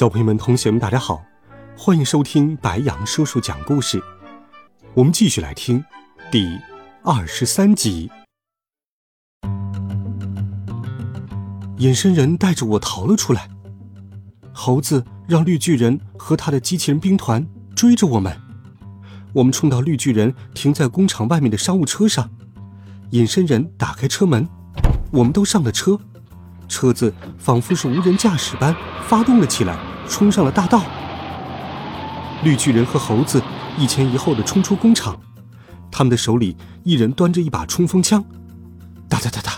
小朋友们、同学们，大家好，欢迎收听白杨叔叔讲故事。我们继续来听第二十三集。隐身人带着我逃了出来。猴子让绿巨人和他的机器人兵团追着我们。我们冲到绿巨人停在工厂外面的商务车上。隐身人打开车门，我们都上了车。车子仿佛是无人驾驶般发动了起来。冲上了大道，绿巨人和猴子一前一后的冲出工厂，他们的手里一人端着一把冲锋枪，哒哒哒哒，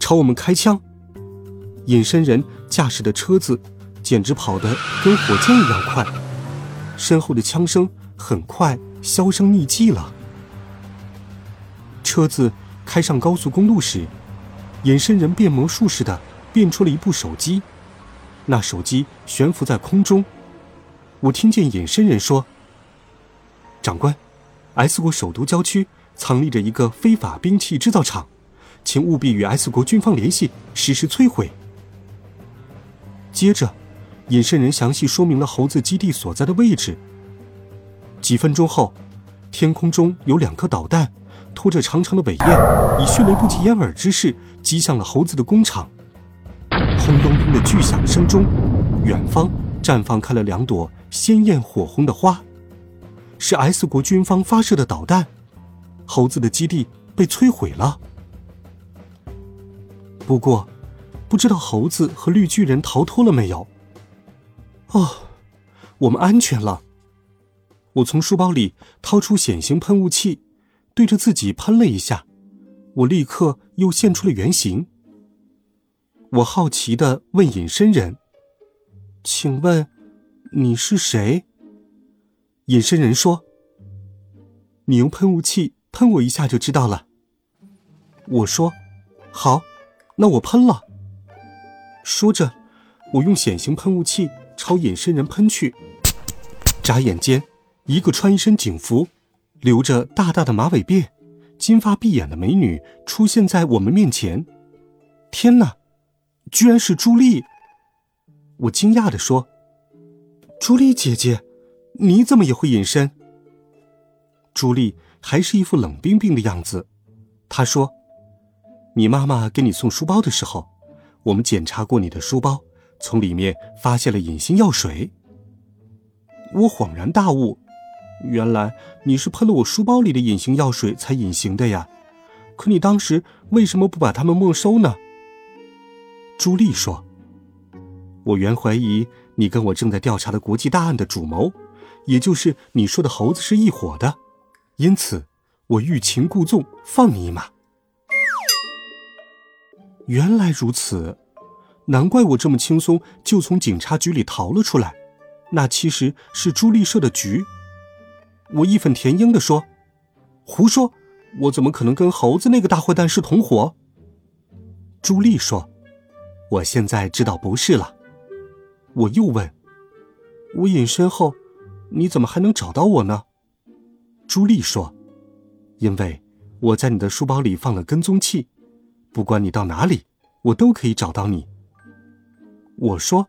朝我们开枪。隐身人驾驶的车子简直跑得跟火箭一样快，身后的枪声很快销声匿迹了。车子开上高速公路时，隐身人变魔术似的变出了一部手机。那手机悬浮在空中，我听见隐身人说：“长官，S 国首都郊区藏匿着一个非法兵器制造厂，请务必与 S 国军方联系，实施摧毁。”接着，隐身人详细说明了猴子基地所在的位置。几分钟后，天空中有两颗导弹，拖着长长的尾焰，以迅雷不及掩耳之势击向了猴子的工厂。轰隆隆的巨响声中，远方绽放开了两朵鲜艳火红的花，是 S 国军方发射的导弹。猴子的基地被摧毁了。不过，不知道猴子和绿巨人逃脱了没有？哦，我们安全了。我从书包里掏出显形喷雾器，对着自己喷了一下，我立刻又现出了原形。我好奇的问隐身人：“请问，你是谁？”隐身人说：“你用喷雾器喷我一下就知道了。”我说：“好，那我喷了。”说着，我用显形喷雾器朝隐身人喷去。眨眼间，一个穿一身警服、留着大大的马尾辫、金发碧眼的美女出现在我们面前。天哪！居然是朱莉！我惊讶的说：“朱莉姐姐，你怎么也会隐身？”朱莉还是一副冷冰冰的样子。她说：“你妈妈给你送书包的时候，我们检查过你的书包，从里面发现了隐形药水。”我恍然大悟，原来你是喷了我书包里的隐形药水才隐形的呀！可你当时为什么不把它们没收呢？朱莉说：“我原怀疑你跟我正在调查的国际大案的主谋，也就是你说的猴子是一伙的，因此我欲擒故纵，放你一马。”原来如此，难怪我这么轻松就从警察局里逃了出来，那其实是朱莉设的局。我义愤填膺地说：“胡说！我怎么可能跟猴子那个大坏蛋是同伙？”朱莉说。我现在知道不是了。我又问：“我隐身后，你怎么还能找到我呢？”朱莉说：“因为我在你的书包里放了跟踪器，不管你到哪里，我都可以找到你。”我说：“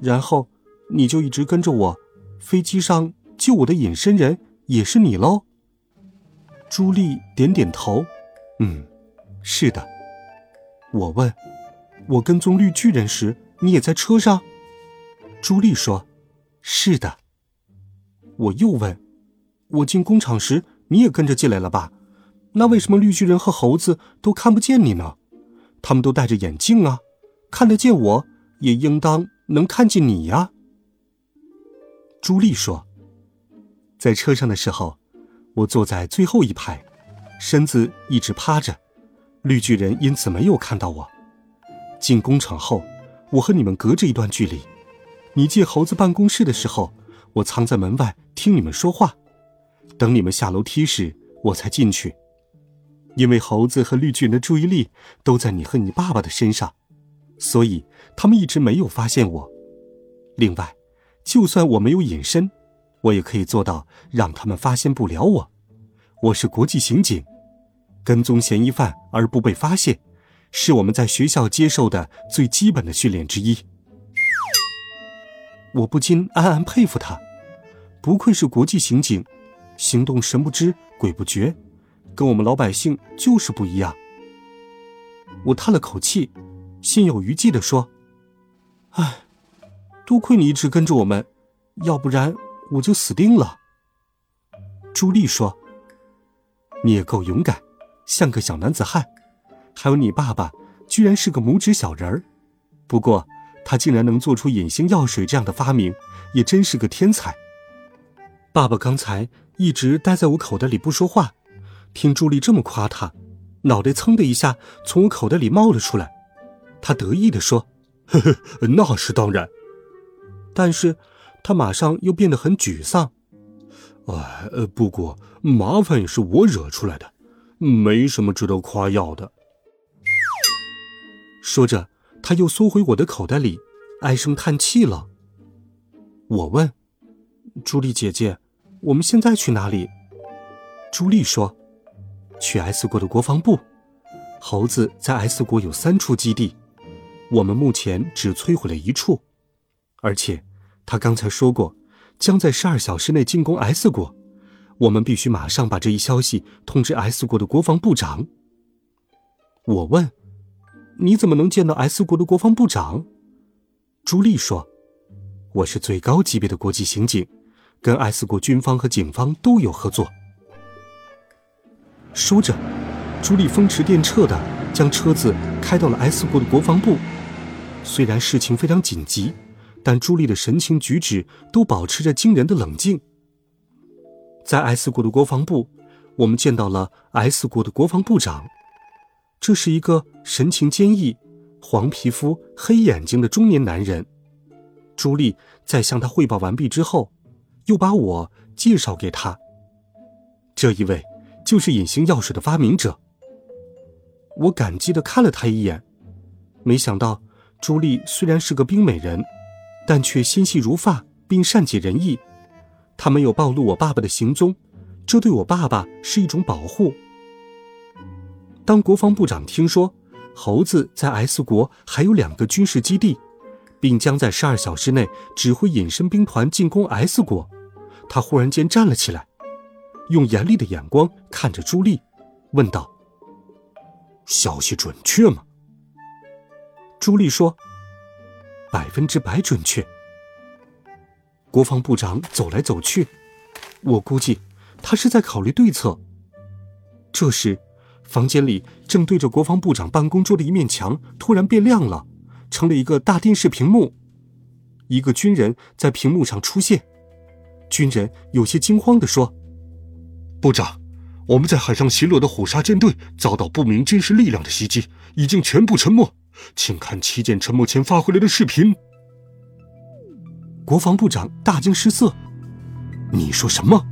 然后你就一直跟着我，飞机上救我的隐身人也是你喽？”朱莉点点头：“嗯，是的。”我问。我跟踪绿巨人时，你也在车上。朱莉说：“是的。”我又问：“我进工厂时，你也跟着进来了吧？那为什么绿巨人和猴子都看不见你呢？他们都戴着眼镜啊，看得见我，也应当能看见你呀。”朱莉说：“在车上的时候，我坐在最后一排，身子一直趴着，绿巨人因此没有看到我。”进工厂后，我和你们隔着一段距离，你借猴子办公室的时候，我藏在门外听你们说话，等你们下楼梯时，我才进去。因为猴子和绿巨人的注意力都在你和你爸爸的身上，所以他们一直没有发现我。另外，就算我没有隐身，我也可以做到让他们发现不了我。我是国际刑警，跟踪嫌疑犯而不被发现，是我们在学校接受的最基本的训练之一。我不禁暗暗佩服他，不愧是国际刑警，行动神不知鬼不觉。跟我们老百姓就是不一样。我叹了口气，心有余悸的说：“哎，多亏你一直跟着我们，要不然我就死定了。”朱莉说：“你也够勇敢，像个小男子汉。还有你爸爸，居然是个拇指小人儿。不过他竟然能做出隐形药水这样的发明，也真是个天才。”爸爸刚才一直待在我口袋里不说话。听朱莉这么夸他，脑袋噌的一下从我口袋里冒了出来。他得意地说：“呵呵，那是当然。”但是，他马上又变得很沮丧。哎，呃，不过麻烦也是我惹出来的，没什么值得夸耀的。说着，他又缩回我的口袋里，唉声叹气了。我问：“朱莉姐姐，我们现在去哪里？”朱莉说。去 S 国的国防部，猴子在 S 国有三处基地，我们目前只摧毁了一处，而且他刚才说过，将在十二小时内进攻 S 国，我们必须马上把这一消息通知 S 国的国防部长。我问：“你怎么能见到 S 国的国防部长？”朱莉说：“我是最高级别的国际刑警，跟 S 国军方和警方都有合作。”说着，朱莉风驰电掣的将车子开到了 S 国的国防部。虽然事情非常紧急，但朱莉的神情举止都保持着惊人的冷静。在 S 国的国防部，我们见到了 S 国的国防部长，这是一个神情坚毅、黄皮肤、黑眼睛的中年男人。朱莉在向他汇报完毕之后，又把我介绍给他。这一位。就是隐形药水的发明者。我感激的看了他一眼，没想到朱莉虽然是个冰美人，但却心细如发，并善解人意。她没有暴露我爸爸的行踪，这对我爸爸是一种保护。当国防部长听说猴子在 S 国还有两个军事基地，并将在十二小时内指挥隐身兵团进攻 S 国，他忽然间站了起来。用严厉的眼光看着朱莉，问道：“消息准确吗？”朱莉说：“百分之百准确。”国防部长走来走去，我估计他是在考虑对策。这时，房间里正对着国防部长办公桌的一面墙突然变亮了，成了一个大电视屏幕。一个军人在屏幕上出现，军人有些惊慌地说。部长，我们在海上巡逻的虎鲨舰队遭到不明军事力量的袭击，已经全部沉没。请看旗舰沉没前发回来的视频。国防部长大惊失色：“你说什么？”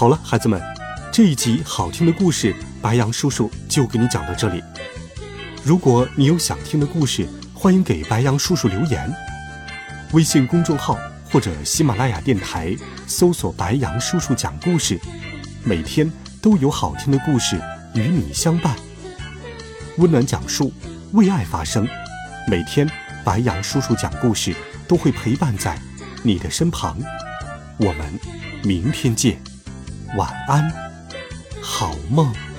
好了，孩子们，这一集好听的故事，白羊叔叔就给你讲到这里。如果你有想听的故事，欢迎给白羊叔叔留言，微信公众号。或者喜马拉雅电台搜索“白杨叔叔讲故事”，每天都有好听的故事与你相伴。温暖讲述，为爱发声。每天白杨叔叔讲故事都会陪伴在你的身旁。我们明天见，晚安，好梦。